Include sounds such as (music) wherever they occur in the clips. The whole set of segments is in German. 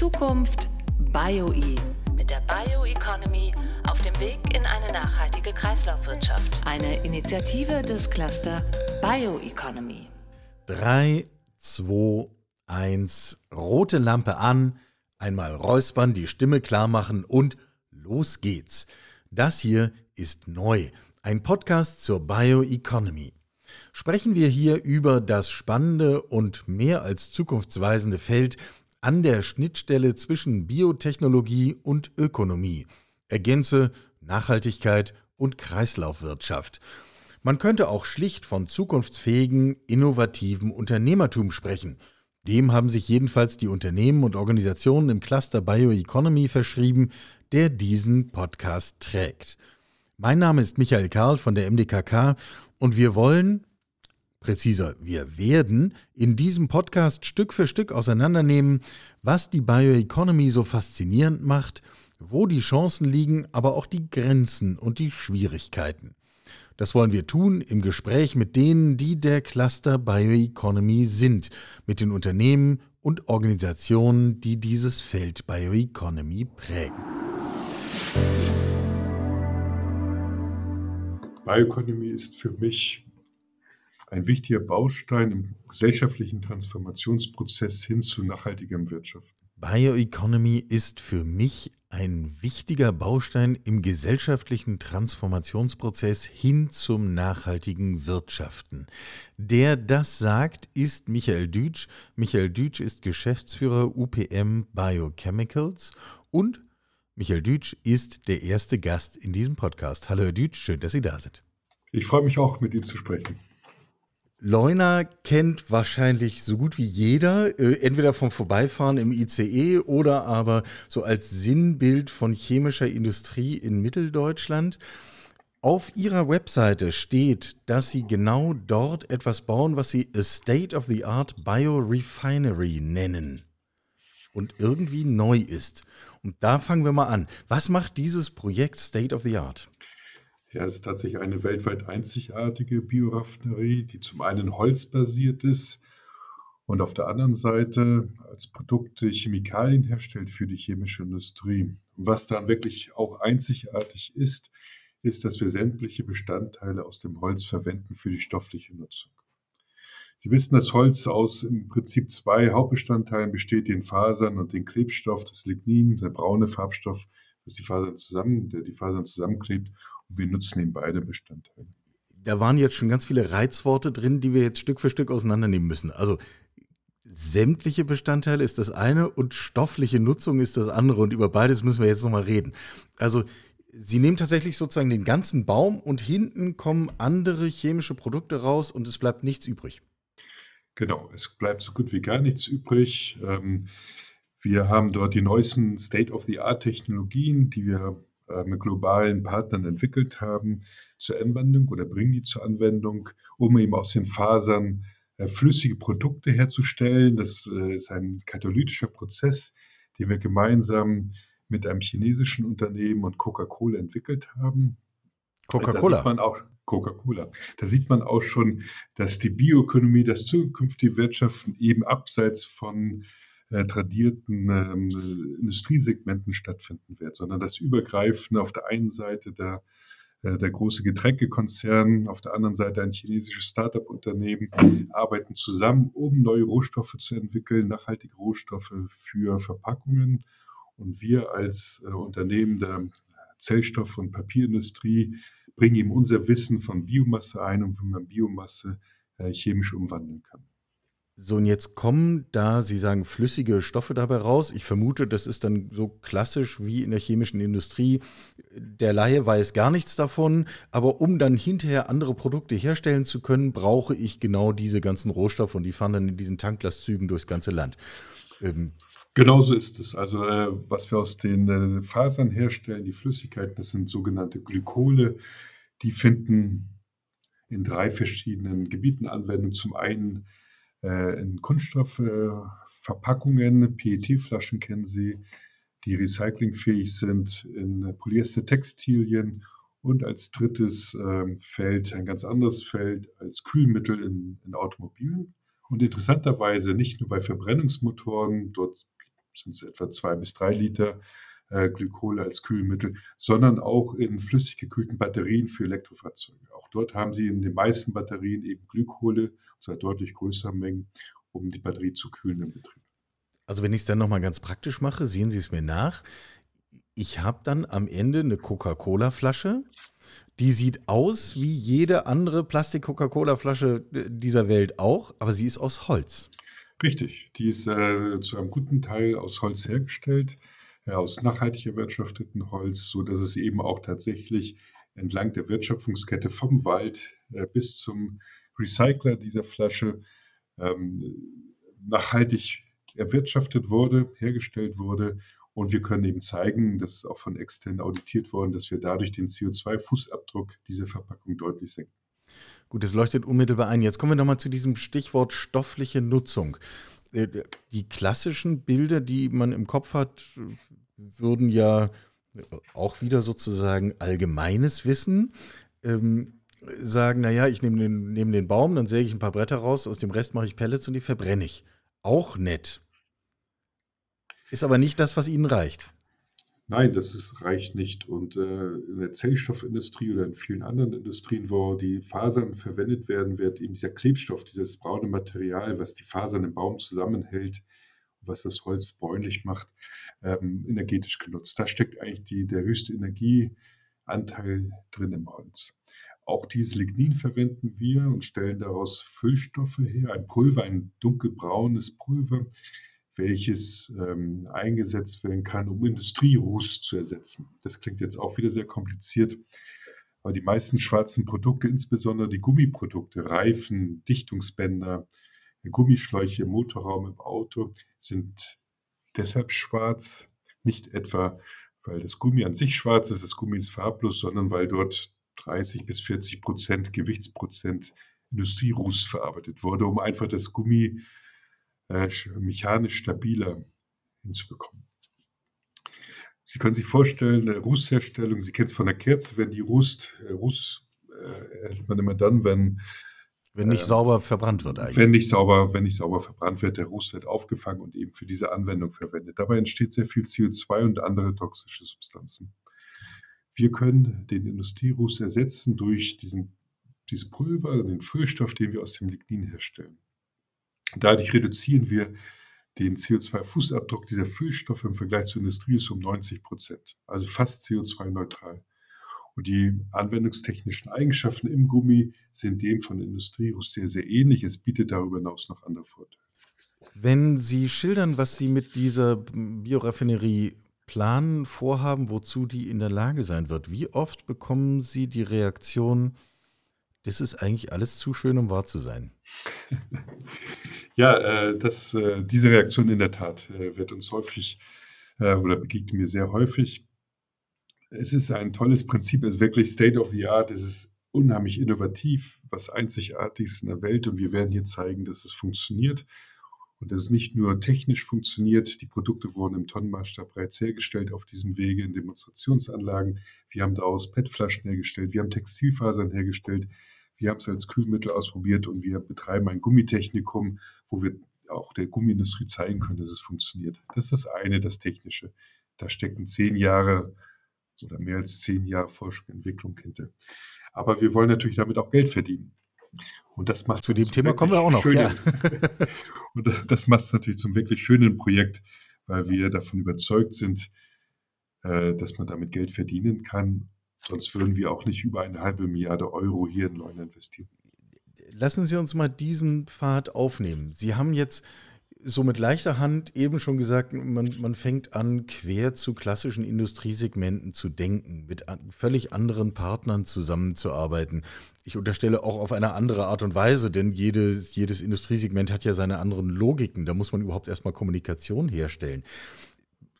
Zukunft BioE mit der Bioeconomy auf dem Weg in eine nachhaltige Kreislaufwirtschaft. Eine Initiative des Cluster Bioeconomy. 3, 2, 1, rote Lampe an, einmal räuspern, die Stimme klar machen und los geht's. Das hier ist neu, ein Podcast zur Bioeconomy. Sprechen wir hier über das spannende und mehr als zukunftsweisende Feld an der Schnittstelle zwischen Biotechnologie und Ökonomie, Ergänze, Nachhaltigkeit und Kreislaufwirtschaft. Man könnte auch schlicht von zukunftsfähigen, innovativen Unternehmertum sprechen. Dem haben sich jedenfalls die Unternehmen und Organisationen im Cluster Bioeconomy verschrieben, der diesen Podcast trägt. Mein Name ist Michael Karl von der MDKK und wir wollen, präziser, wir werden in diesem Podcast Stück für Stück auseinandernehmen, was die Bioeconomy so faszinierend macht, wo die Chancen liegen, aber auch die Grenzen und die Schwierigkeiten. Das wollen wir tun im Gespräch mit denen, die der Cluster Bioeconomy sind, mit den Unternehmen und Organisationen, die dieses Feld Bioeconomy prägen. Bioeconomy ist für mich ein wichtiger Baustein im gesellschaftlichen Transformationsprozess hin zu nachhaltigem Wirtschaften. Bioeconomy ist für mich ein wichtiger Baustein im gesellschaftlichen Transformationsprozess hin zum nachhaltigen Wirtschaften. Der das sagt, ist Michael Dütsch. Michael Dütsch ist Geschäftsführer UPM Biochemicals und Michael Dütsch ist der erste Gast in diesem Podcast. Hallo Herr Dütsch, schön, dass Sie da sind. Ich freue mich auch, mit Ihnen zu sprechen. Leuna kennt wahrscheinlich so gut wie jeder, äh, entweder vom Vorbeifahren im ICE oder aber so als Sinnbild von chemischer Industrie in Mitteldeutschland. Auf ihrer Webseite steht, dass sie genau dort etwas bauen, was sie a State-of-the-Art Biorefinery nennen und irgendwie neu ist. Und da fangen wir mal an. Was macht dieses Projekt State of the Art? Ja, es ist tatsächlich eine weltweit einzigartige Bioraffinerie, die zum einen holzbasiert ist und auf der anderen Seite als Produkte Chemikalien herstellt für die chemische Industrie. Was dann wirklich auch einzigartig ist, ist, dass wir sämtliche Bestandteile aus dem Holz verwenden für die stoffliche Nutzung. Sie wissen, dass Holz aus im Prinzip zwei Hauptbestandteilen besteht, den Fasern und den Klebstoff, das Lignin, der braune Farbstoff, das die Fasern zusammen, der die Fasern zusammenklebt. Und wir nutzen eben beide Bestandteile. Da waren jetzt schon ganz viele Reizworte drin, die wir jetzt Stück für Stück auseinandernehmen müssen. Also sämtliche Bestandteile ist das eine und stoffliche Nutzung ist das andere. Und über beides müssen wir jetzt nochmal reden. Also Sie nehmen tatsächlich sozusagen den ganzen Baum und hinten kommen andere chemische Produkte raus und es bleibt nichts übrig. Genau, es bleibt so gut wie gar nichts übrig. Ähm, wir haben dort die neuesten State-of-the-Art-Technologien, die wir äh, mit globalen Partnern entwickelt haben, zur Anwendung oder bringen die zur Anwendung, um eben aus den Fasern äh, flüssige Produkte herzustellen. Das äh, ist ein katalytischer Prozess, den wir gemeinsam mit einem chinesischen Unternehmen und Coca-Cola entwickelt haben. Coca-Cola. Da sieht man auch Coca-Cola. Da sieht man auch schon, dass die Bioökonomie, das zukünftige Wirtschaften eben abseits von äh, tradierten ähm, Industriesegmenten stattfinden wird, sondern das Übergreifen auf der einen Seite der, äh, der große Getränkekonzern, auf der anderen Seite ein chinesisches Start-up-Unternehmen arbeiten zusammen, um neue Rohstoffe zu entwickeln, nachhaltige Rohstoffe für Verpackungen. Und wir als äh, Unternehmen der Zellstoff- und Papierindustrie bringen ihm unser Wissen von Biomasse ein und wie man Biomasse äh, chemisch umwandeln kann. So, und jetzt kommen da, Sie sagen, flüssige Stoffe dabei raus. Ich vermute, das ist dann so klassisch wie in der chemischen Industrie. Der Laie weiß gar nichts davon, aber um dann hinterher andere Produkte herstellen zu können, brauche ich genau diese ganzen Rohstoffe und die fahren dann in diesen Tanklastzügen durchs ganze Land. Ähm, Genauso ist es. Also äh, was wir aus den äh, Fasern herstellen, die Flüssigkeiten, das sind sogenannte Glykole. Die finden in drei verschiedenen Gebieten Anwendung. Zum einen in Kunststoffverpackungen, PET-Flaschen kennen Sie, die recyclingfähig sind, in Polyester-Textilien und als drittes ähm, Feld, ein ganz anderes Feld, als Kühlmittel in, in Automobilen. Und interessanterweise nicht nur bei Verbrennungsmotoren, dort sind es etwa zwei bis drei Liter äh, Glykol als Kühlmittel, sondern auch in flüssig gekühlten Batterien für Elektrofahrzeuge. Auch dort haben Sie in den meisten Batterien eben Glykole, zwar deutlich größere Mengen, um die Batterie zu kühlen im Betrieb. Also wenn ich es dann nochmal ganz praktisch mache, sehen Sie es mir nach. Ich habe dann am Ende eine Coca-Cola-Flasche. Die sieht aus wie jede andere Plastik-Coca-Cola-Flasche dieser Welt auch, aber sie ist aus Holz. Richtig, die ist äh, zu einem guten Teil aus Holz hergestellt aus nachhaltig erwirtschafteten Holz, so dass es eben auch tatsächlich entlang der Wertschöpfungskette vom Wald äh, bis zum Recycler dieser Flasche ähm, nachhaltig erwirtschaftet wurde, hergestellt wurde. Und wir können eben zeigen, das ist auch von extern auditiert worden, dass wir dadurch den CO2-Fußabdruck dieser Verpackung deutlich senken. Gut, das leuchtet unmittelbar ein. Jetzt kommen wir nochmal zu diesem Stichwort stoffliche Nutzung. Äh, die klassischen Bilder, die man im Kopf hat, würden ja auch wieder sozusagen allgemeines Wissen ähm, sagen, naja, ich nehme den, nehm den Baum, dann säge ich ein paar Bretter raus, aus dem Rest mache ich Pellets und die verbrenne ich. Auch nett. Ist aber nicht das, was Ihnen reicht. Nein, das ist, reicht nicht. Und äh, in der Zellstoffindustrie oder in vielen anderen Industrien, wo die Fasern verwendet werden, wird eben dieser Klebstoff, dieses braune Material, was die Fasern im Baum zusammenhält, was das Holz bräunlich macht, ähm, energetisch genutzt. Da steckt eigentlich die, der höchste Energieanteil drin im Holz. Auch dieses Lignin verwenden wir und stellen daraus Füllstoffe her, ein Pulver, ein dunkelbraunes Pulver, welches ähm, eingesetzt werden kann, um Industrieruß zu ersetzen. Das klingt jetzt auch wieder sehr kompliziert, aber die meisten schwarzen Produkte, insbesondere die Gummiprodukte, Reifen, Dichtungsbänder, Gummischläuche im Motorraum im Auto, sind deshalb schwarz, nicht etwa, weil das Gummi an sich schwarz ist, das Gummi ist farblos, sondern weil dort 30 bis 40 Prozent Gewichtsprozent Industrieruß verarbeitet wurde, um einfach das Gummi mechanisch stabiler hinzubekommen. Sie können sich vorstellen, eine Rußherstellung, Sie kennen es von der Kerze, wenn die rußt, äh, Ruß äh, erhält man immer dann, wenn wenn nicht äh, sauber verbrannt wird eigentlich. Wenn nicht sauber, wenn nicht sauber verbrannt wird, der Ruß wird aufgefangen und eben für diese Anwendung verwendet. Dabei entsteht sehr viel CO2 und andere toxische Substanzen. Wir können den Industrieruß ersetzen durch diesen, dieses Pulver, den Füllstoff, den wir aus dem Lignin herstellen. Dadurch reduzieren wir den CO2-Fußabdruck dieser Füllstoffe im Vergleich zur Industrie ist um 90 Prozent, also fast CO2-neutral. Und die anwendungstechnischen Eigenschaften im Gummi sind dem von Industrierus sehr, sehr ähnlich. Es bietet darüber hinaus noch andere Vorteile. Wenn Sie schildern, was Sie mit dieser Bioraffinerie planen, vorhaben, wozu die in der Lage sein wird, wie oft bekommen Sie die Reaktion, das ist eigentlich alles zu schön, um wahr zu sein? (laughs) ja, äh, das, äh, diese Reaktion in der Tat äh, wird uns häufig äh, oder begegnet mir sehr häufig. Es ist ein tolles Prinzip, es ist wirklich State of the Art, es ist unheimlich innovativ, was einzigartiges in der Welt und wir werden hier zeigen, dass es funktioniert und dass es nicht nur technisch funktioniert, die Produkte wurden im Tonnenmaßstab bereits hergestellt auf diesem Wege in Demonstrationsanlagen. Wir haben daraus PET-Flaschen hergestellt, wir haben Textilfasern hergestellt, wir haben es als Kühlmittel ausprobiert und wir betreiben ein Gummitechnikum, wo wir auch der Gummiindustrie zeigen können, dass es funktioniert. Das ist das eine, das Technische. Da stecken zehn Jahre oder mehr als zehn Jahre Forschung und Entwicklung hinter. Aber wir wollen natürlich damit auch Geld verdienen. Und das macht zu dem Thema kommen wir auch noch. Ja. (laughs) und das, das macht es natürlich zum wirklich schönen Projekt, weil wir davon überzeugt sind, äh, dass man damit Geld verdienen kann. Sonst würden wir auch nicht über eine halbe Milliarde Euro hier in Leuna investieren. Lassen Sie uns mal diesen Pfad aufnehmen. Sie haben jetzt so mit leichter Hand eben schon gesagt, man, man fängt an, quer zu klassischen Industriesegmenten zu denken, mit völlig anderen Partnern zusammenzuarbeiten. Ich unterstelle auch auf eine andere Art und Weise, denn jedes, jedes Industriesegment hat ja seine anderen Logiken. Da muss man überhaupt erstmal Kommunikation herstellen.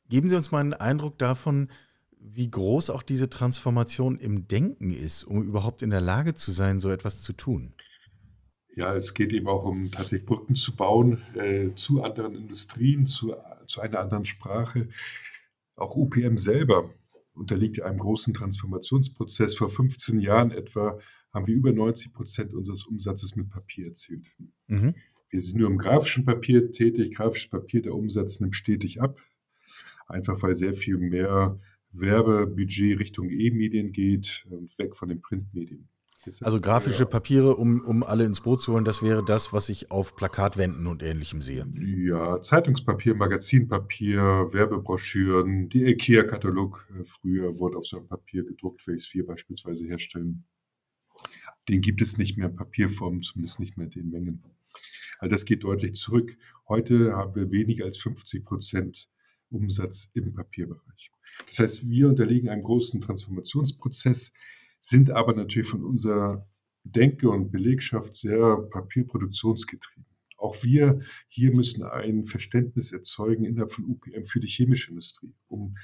Geben Sie uns mal einen Eindruck davon, wie groß auch diese Transformation im Denken ist, um überhaupt in der Lage zu sein, so etwas zu tun. Ja, es geht eben auch um tatsächlich Brücken zu bauen äh, zu anderen Industrien, zu, zu einer anderen Sprache. Auch UPM selber unterliegt einem großen Transformationsprozess. Vor 15 Jahren etwa haben wir über 90 Prozent unseres Umsatzes mit Papier erzielt. Mhm. Wir sind nur im grafischen Papier tätig. Grafisches Papier, der Umsatz nimmt stetig ab. einfach weil sehr viel mehr Werbebudget Richtung E-Medien geht und weg von den Printmedien. Also grafische Papiere, um, um alle ins Boot zu holen, das wäre das, was ich auf Plakatwänden und ähnlichem sehe. Ja, Zeitungspapier, Magazinpapier, Werbebroschüren, die IKEA-Katalog äh, früher wurde auf so einem Papier gedruckt, Phase 4 beispielsweise herstellen. Den gibt es nicht mehr in Papierform, zumindest nicht mehr in den Mengen. Also das geht deutlich zurück. Heute haben wir weniger als 50 Prozent Umsatz im Papierbereich. Das heißt, wir unterliegen einem großen Transformationsprozess, sind aber natürlich von unserer Denke und Belegschaft sehr papierproduktionsgetrieben. Auch wir hier müssen ein Verständnis erzeugen innerhalb von UPM für die chemische Industrie, um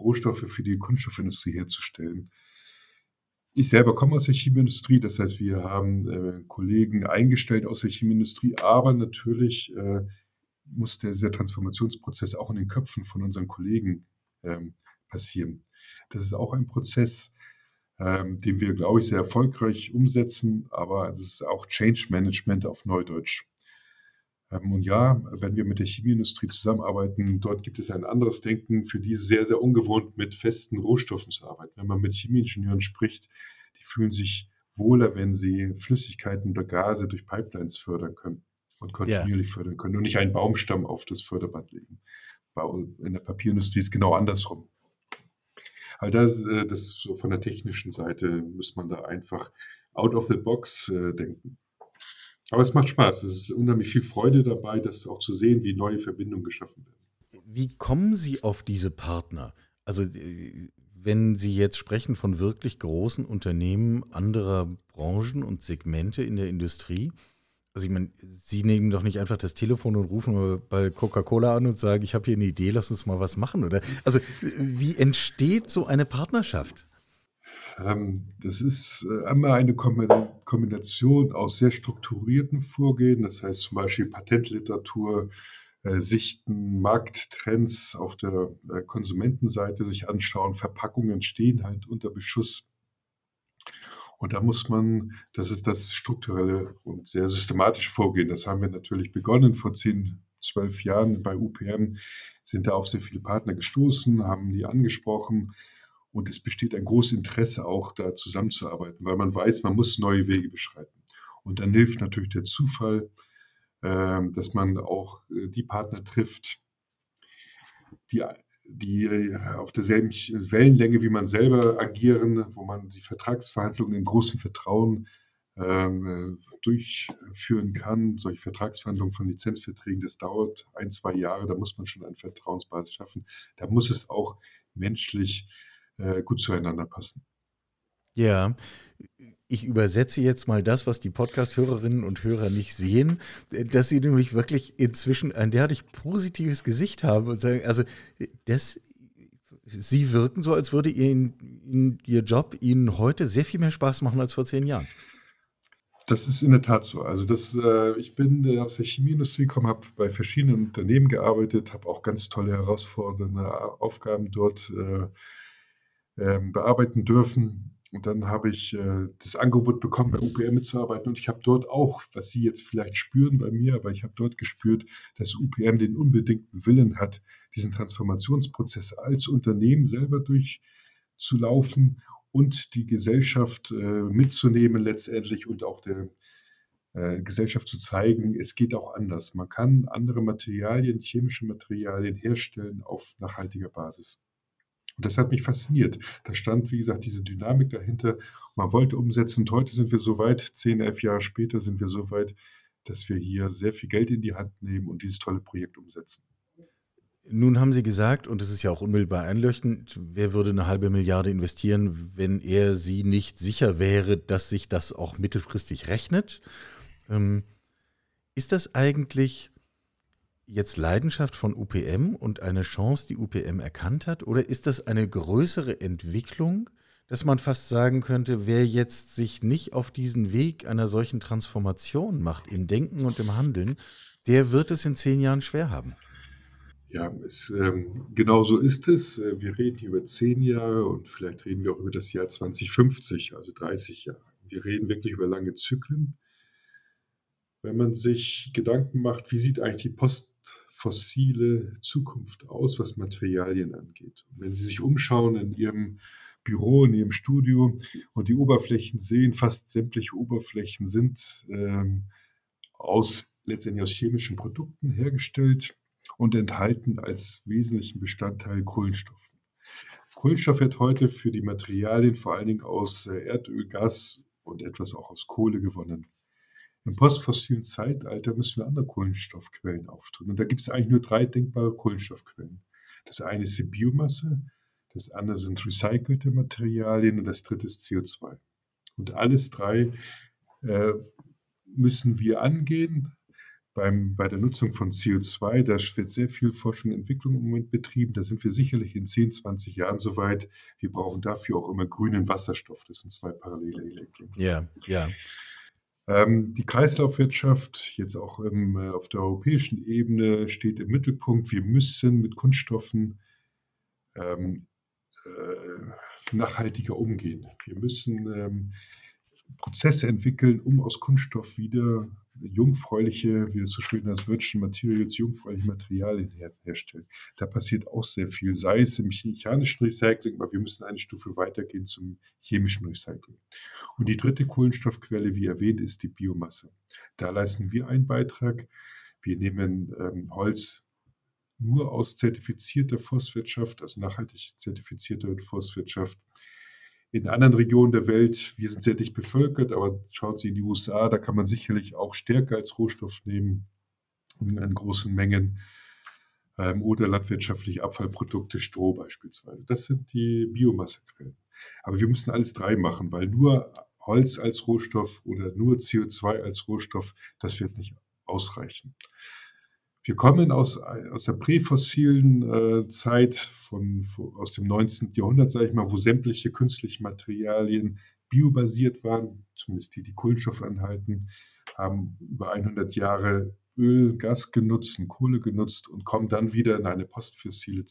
Rohstoffe für die Kunststoffindustrie herzustellen. Ich selber komme aus der Chemieindustrie, das heißt, wir haben äh, Kollegen eingestellt aus der Chemieindustrie, aber natürlich äh, muss dieser Transformationsprozess auch in den Köpfen von unseren Kollegen ähm, passieren. Das ist auch ein Prozess, ähm, den wir, glaube ich, sehr erfolgreich umsetzen, aber es ist auch Change Management auf Neudeutsch. Ähm, und ja, wenn wir mit der Chemieindustrie zusammenarbeiten, dort gibt es ein anderes Denken, für die ist sehr, sehr ungewohnt, mit festen Rohstoffen zu arbeiten. Wenn man mit Chemieingenieuren spricht, die fühlen sich wohler, wenn sie Flüssigkeiten oder Gase durch Pipelines fördern können und kontinuierlich ja. fördern können und nicht einen Baumstamm auf das Förderband legen. In der Papierindustrie ist es genau andersrum. All das, äh, das so von der technischen Seite muss man da einfach out of the box äh, denken. Aber es macht Spaß. Es ist unheimlich viel Freude dabei, das auch zu sehen, wie neue Verbindungen geschaffen werden. Wie kommen Sie auf diese Partner? Also, äh, wenn Sie jetzt sprechen von wirklich großen Unternehmen anderer Branchen und Segmente in der Industrie, also ich meine, Sie nehmen doch nicht einfach das Telefon und rufen bei Coca-Cola an und sagen, ich habe hier eine Idee, lass uns mal was machen, oder? Also wie entsteht so eine Partnerschaft? Ähm, das ist äh, einmal eine Kombination aus sehr strukturierten Vorgehen, das heißt zum Beispiel Patentliteratur, äh, Sichten, Markttrends auf der äh, Konsumentenseite sich anschauen, Verpackungen stehen halt unter Beschuss und da muss man, das ist das strukturelle und sehr systematische Vorgehen. Das haben wir natürlich begonnen vor zehn, zwölf Jahren bei UPM, sind da auf sehr viele Partner gestoßen, haben die angesprochen. Und es besteht ein großes Interesse auch da zusammenzuarbeiten, weil man weiß, man muss neue Wege beschreiten. Und dann hilft natürlich der Zufall, ähm, dass man auch äh, die Partner trifft, die die äh, auf derselben Wellenlänge wie man selber agieren, wo man die Vertragsverhandlungen in großem Vertrauen ähm, äh, durchführen kann. Solche Vertragsverhandlungen von Lizenzverträgen, das dauert ein, zwei Jahre, da muss man schon eine Vertrauensbasis schaffen. Da muss es auch menschlich äh, gut zueinander passen. Ja, ich übersetze jetzt mal das, was die Podcast-Hörerinnen und Hörer nicht sehen, dass sie nämlich wirklich inzwischen ein derartig positives Gesicht haben und sagen, also das, sie wirken so, als würde ihnen, ihr Job ihnen heute sehr viel mehr Spaß machen als vor zehn Jahren. Das ist in der Tat so. Also das, äh, ich bin aus der Chemieindustrie gekommen, habe bei verschiedenen Unternehmen gearbeitet, habe auch ganz tolle herausfordernde Aufgaben dort äh, ähm, bearbeiten dürfen und dann habe ich äh, das Angebot bekommen, bei UPM mitzuarbeiten. Und ich habe dort auch, was Sie jetzt vielleicht spüren bei mir, aber ich habe dort gespürt, dass UPM den unbedingten Willen hat, diesen Transformationsprozess als Unternehmen selber durchzulaufen und die Gesellschaft äh, mitzunehmen letztendlich und auch der äh, Gesellschaft zu zeigen, es geht auch anders. Man kann andere Materialien, chemische Materialien herstellen auf nachhaltiger Basis. Und das hat mich fasziniert. Da stand, wie gesagt, diese Dynamik dahinter. Man wollte umsetzen. Und heute sind wir so weit, zehn, elf Jahre später sind wir so weit, dass wir hier sehr viel Geld in die Hand nehmen und dieses tolle Projekt umsetzen. Nun haben Sie gesagt, und es ist ja auch unmittelbar einleuchtend, wer würde eine halbe Milliarde investieren, wenn er sie nicht sicher wäre, dass sich das auch mittelfristig rechnet? Ähm, ist das eigentlich jetzt Leidenschaft von UPM und eine Chance, die UPM erkannt hat? Oder ist das eine größere Entwicklung, dass man fast sagen könnte, wer jetzt sich nicht auf diesen Weg einer solchen Transformation macht, im Denken und im Handeln, der wird es in zehn Jahren schwer haben? Ja, es, ähm, genau so ist es. Äh, wir reden hier über zehn Jahre und vielleicht reden wir auch über das Jahr 2050, also 30 Jahre. Wir reden wirklich über lange Zyklen. Wenn man sich Gedanken macht, wie sieht eigentlich die Post fossile Zukunft aus, was Materialien angeht. Und wenn Sie sich umschauen in Ihrem Büro, in Ihrem Studio und die Oberflächen sehen, fast sämtliche Oberflächen sind ähm, aus, letztendlich aus chemischen Produkten hergestellt und enthalten als wesentlichen Bestandteil Kohlenstoff. Kohlenstoff wird heute für die Materialien vor allen Dingen aus äh, Erdöl, Gas und etwas auch aus Kohle gewonnen. Im postfossilen Zeitalter müssen wir andere Kohlenstoffquellen auftun. Und da gibt es eigentlich nur drei denkbare Kohlenstoffquellen. Das eine ist die Biomasse, das andere sind recycelte Materialien und das dritte ist CO2. Und alles drei äh, müssen wir angehen. Beim, bei der Nutzung von CO2, da wird sehr viel Forschung und Entwicklung im Moment betrieben. Da sind wir sicherlich in 10, 20 Jahren soweit. Wir brauchen dafür auch immer grünen Wasserstoff. Das sind zwei parallele Elektronen. Ja, ja. Ähm, die Kreislaufwirtschaft, jetzt auch im, äh, auf der europäischen Ebene, steht im Mittelpunkt. Wir müssen mit Kunststoffen ähm, äh, nachhaltiger umgehen. Wir müssen ähm, Prozesse entwickeln, um aus Kunststoff wieder jungfräuliche, wie es so schön als Virgin Materials, jungfräuliche Materialien her herstellen. Da passiert auch sehr viel, sei es im mechanischen Recycling, aber wir müssen eine Stufe weitergehen zum chemischen Recycling. Und die dritte Kohlenstoffquelle, wie erwähnt, ist die Biomasse. Da leisten wir einen Beitrag. Wir nehmen ähm, Holz nur aus zertifizierter Forstwirtschaft, also nachhaltig zertifizierter Forstwirtschaft. In anderen Regionen der Welt, wir sind sehr dicht bevölkert, aber schaut Sie in die USA, da kann man sicherlich auch Stärke als Rohstoff nehmen in großen Mengen ähm, oder landwirtschaftliche Abfallprodukte, Stroh beispielsweise. Das sind die Biomassequellen. Aber wir müssen alles drei machen, weil nur Holz als Rohstoff oder nur CO2 als Rohstoff, das wird nicht ausreichen. Wir kommen aus, aus der präfossilen äh, Zeit von, aus dem 19. Jahrhundert, sage ich mal, wo sämtliche künstliche Materialien biobasiert waren, zumindest die, die Kohlenstoff anhalten, haben über 100 Jahre Öl, Gas genutzt und Kohle genutzt und kommen dann wieder in eine postfossile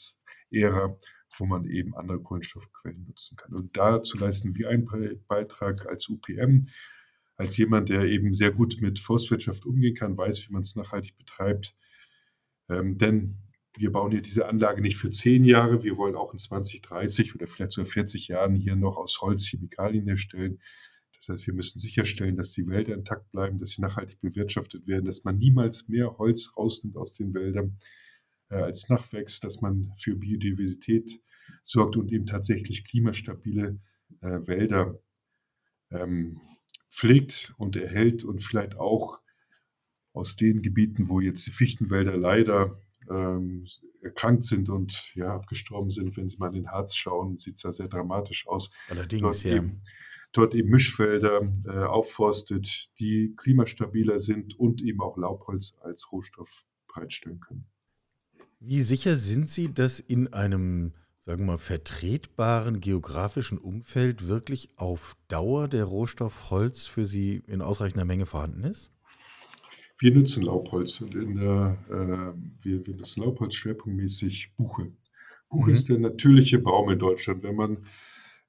Ära, wo man eben andere Kohlenstoffquellen nutzen kann. Und dazu leisten wir einen Beitrag als UPM, als jemand, der eben sehr gut mit Forstwirtschaft umgehen kann, weiß, wie man es nachhaltig betreibt, ähm, denn wir bauen hier diese Anlage nicht für zehn Jahre. Wir wollen auch in 20, 30 oder vielleicht sogar 40 Jahren hier noch aus Holz Chemikalien herstellen. Das heißt, wir müssen sicherstellen, dass die Wälder intakt bleiben, dass sie nachhaltig bewirtschaftet werden, dass man niemals mehr Holz rausnimmt aus den Wäldern äh, als Nachwächst, dass man für Biodiversität sorgt und eben tatsächlich klimastabile äh, Wälder ähm, pflegt und erhält und vielleicht auch aus den Gebieten, wo jetzt die Fichtenwälder leider ähm, erkrankt sind und ja, abgestorben sind. Wenn Sie mal in den Harz schauen, sieht es da sehr dramatisch aus. Allerdings, dort ja. Eben, dort eben Mischfelder äh, aufforstet, die klimastabiler sind und eben auch Laubholz als Rohstoff bereitstellen können. Wie sicher sind Sie, dass in einem, sagen wir mal, vertretbaren geografischen Umfeld wirklich auf Dauer der Rohstoff Holz für Sie in ausreichender Menge vorhanden ist? Wir nutzen Laubholz und in der, äh, wir, wir nutzen Laubholz schwerpunktmäßig Buche. Buche mhm. ist der natürliche Baum in Deutschland. Wenn man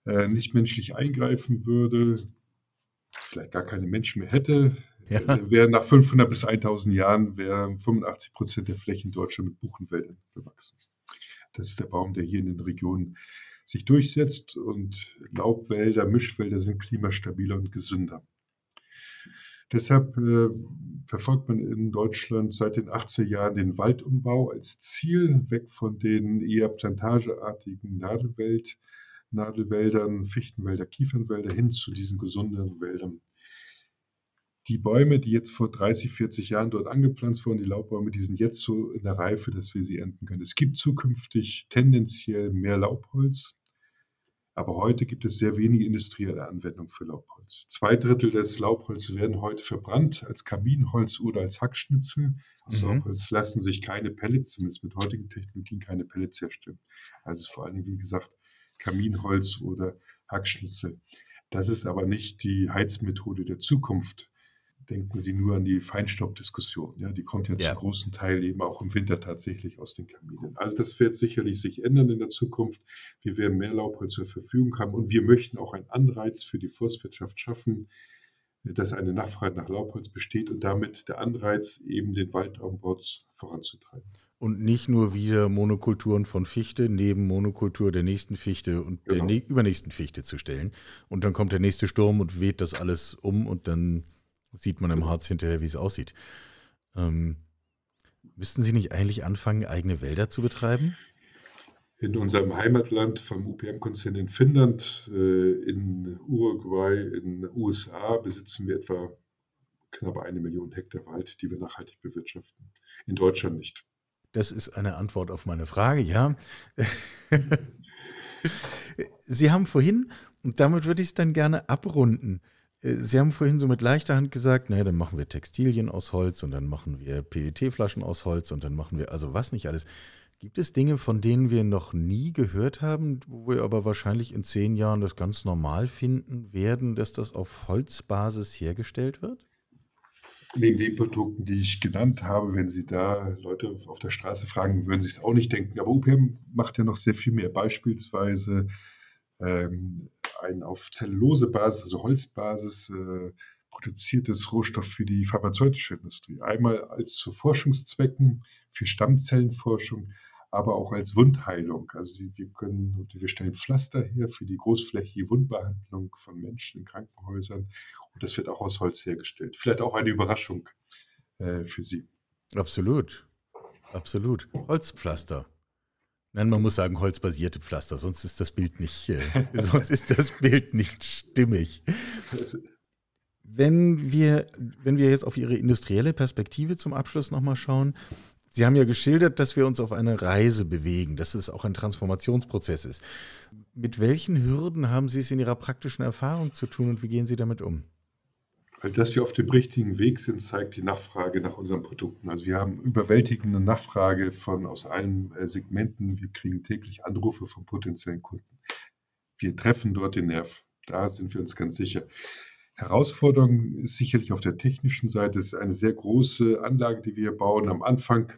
äh, nicht menschlich eingreifen würde, vielleicht gar keine Menschen mehr hätte, ja. äh, wäre nach 500 bis 1000 Jahren wären 85 Prozent der Flächen in Deutschland mit Buchenwäldern bewachsen. Das ist der Baum, der hier in den Regionen sich durchsetzt und Laubwälder, Mischwälder sind klimastabiler und gesünder. Deshalb äh, verfolgt man in Deutschland seit den 80er Jahren den Waldumbau als Ziel, weg von den eher plantageartigen Nadelwelt, Nadelwäldern, Fichtenwälder, Kiefernwälder hin zu diesen gesunden Wäldern. Die Bäume, die jetzt vor 30, 40 Jahren dort angepflanzt wurden, die Laubbäume, die sind jetzt so in der Reife, dass wir sie ernten können. Es gibt zukünftig tendenziell mehr Laubholz, aber heute gibt es sehr wenige industrielle Anwendungen für Laubholz. Zwei Drittel des Laubholzes werden heute verbrannt als Kaminholz oder als Hackschnitzel. Aus mhm. Laubholz lassen sich keine Pellets, zumindest mit heutigen Technologien, keine Pellets herstellen. Also es ist vor allem, wie gesagt, Kaminholz oder Hackschnitzel. Das ist aber nicht die Heizmethode der Zukunft. Denken Sie nur an die Feinstaubdiskussion. Ja, die kommt ja, ja, zum großen Teil eben auch im Winter tatsächlich aus den Kaminen. Also das wird sicherlich sich ändern in der Zukunft. Wir werden mehr Laubholz zur Verfügung haben und wir möchten auch einen Anreiz für die Forstwirtschaft schaffen, dass eine Nachfrage nach Laubholz besteht und damit der Anreiz, eben den Waldanbau voranzutreiben. Und nicht nur wieder Monokulturen von Fichte neben Monokultur der nächsten Fichte und genau. der übernächsten Fichte zu stellen. Und dann kommt der nächste Sturm und weht das alles um und dann sieht man im Harz hinterher, wie es aussieht. Ähm, müssten Sie nicht eigentlich anfangen, eigene Wälder zu betreiben? in unserem Heimatland vom UPM-Konzern in Finnland, äh, in Uruguay, in den USA besitzen wir etwa knapp eine Million Hektar Wald, die wir nachhaltig bewirtschaften. In Deutschland nicht. Das ist eine Antwort auf meine Frage, ja. (laughs) (laughs) Sie haben vorhin, und damit würde ich es dann gerne abrunden, Sie haben vorhin so mit leichter Hand gesagt, naja, dann machen wir Textilien aus Holz und dann machen wir PET-Flaschen aus Holz und dann machen wir, also was nicht alles. Gibt es Dinge, von denen wir noch nie gehört haben, wo wir aber wahrscheinlich in zehn Jahren das ganz normal finden werden, dass das auf Holzbasis hergestellt wird? Neben den Produkten, die ich genannt habe, wenn Sie da Leute auf der Straße fragen, würden Sie es auch nicht denken. Aber UPM macht ja noch sehr viel mehr. Beispielsweise ähm, ein auf Zellulosebasis, also Holzbasis, äh, produziertes Rohstoff für die pharmazeutische Industrie. Einmal als zu Forschungszwecken für Stammzellenforschung, aber auch als Wundheilung. Also wir können, wir stellen Pflaster her für die großflächige Wundbehandlung von Menschen in Krankenhäusern und das wird auch aus Holz hergestellt. Vielleicht auch eine Überraschung äh, für Sie. Absolut, absolut. Holzpflaster. Nein, man muss sagen holzbasierte Pflaster, sonst ist das Bild nicht, äh, (laughs) sonst ist das Bild nicht stimmig. Wenn wir, wenn wir jetzt auf Ihre industrielle Perspektive zum Abschluss nochmal schauen, Sie haben ja geschildert, dass wir uns auf eine Reise bewegen, dass es auch ein Transformationsprozess ist. Mit welchen Hürden haben Sie es in Ihrer praktischen Erfahrung zu tun und wie gehen Sie damit um? Dass wir auf dem richtigen Weg sind, zeigt die Nachfrage nach unseren Produkten. Also wir haben überwältigende Nachfrage von aus allen äh, Segmenten. Wir kriegen täglich Anrufe von potenziellen Kunden. Wir treffen dort den Nerv. Da sind wir uns ganz sicher. Herausforderung ist sicherlich auf der technischen Seite. Es ist eine sehr große Anlage, die wir bauen. Am Anfang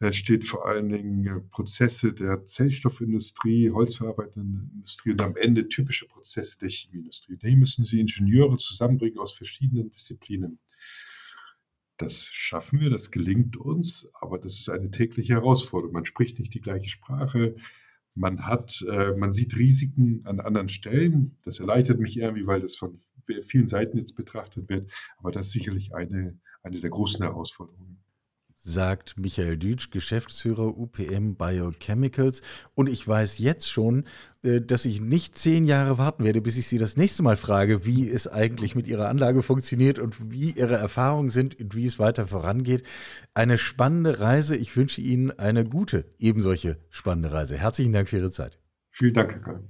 äh, steht vor allen Dingen äh, Prozesse der Zellstoffindustrie, holzverarbeitenden Industrie und am Ende typische Prozesse der Chemieindustrie. Da müssen Sie Ingenieure zusammenbringen aus verschiedenen Disziplinen. Das schaffen wir, das gelingt uns, aber das ist eine tägliche Herausforderung. Man spricht nicht die gleiche Sprache. Man hat, äh, man sieht Risiken an anderen Stellen. Das erleichtert mich irgendwie, weil das von vielen Seiten jetzt betrachtet wird. Aber das ist sicherlich eine, eine der großen Herausforderungen sagt Michael Dütsch, Geschäftsführer UPM Biochemicals. Und ich weiß jetzt schon, äh, dass ich nicht zehn Jahre warten werde, bis ich Sie das nächste Mal frage, wie es eigentlich mit Ihrer Anlage funktioniert und wie Ihre Erfahrungen sind und wie es weiter vorangeht. Eine spannende Reise. Ich wünsche Ihnen eine gute, ebensolche spannende Reise. Herzlichen Dank für Ihre Zeit. Vielen Dank, Herr Kahn.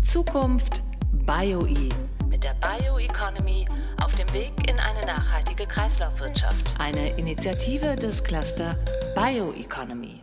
Zukunft BioE der Bioeconomy auf dem Weg in eine nachhaltige Kreislaufwirtschaft. Eine Initiative des Cluster Bioeconomy.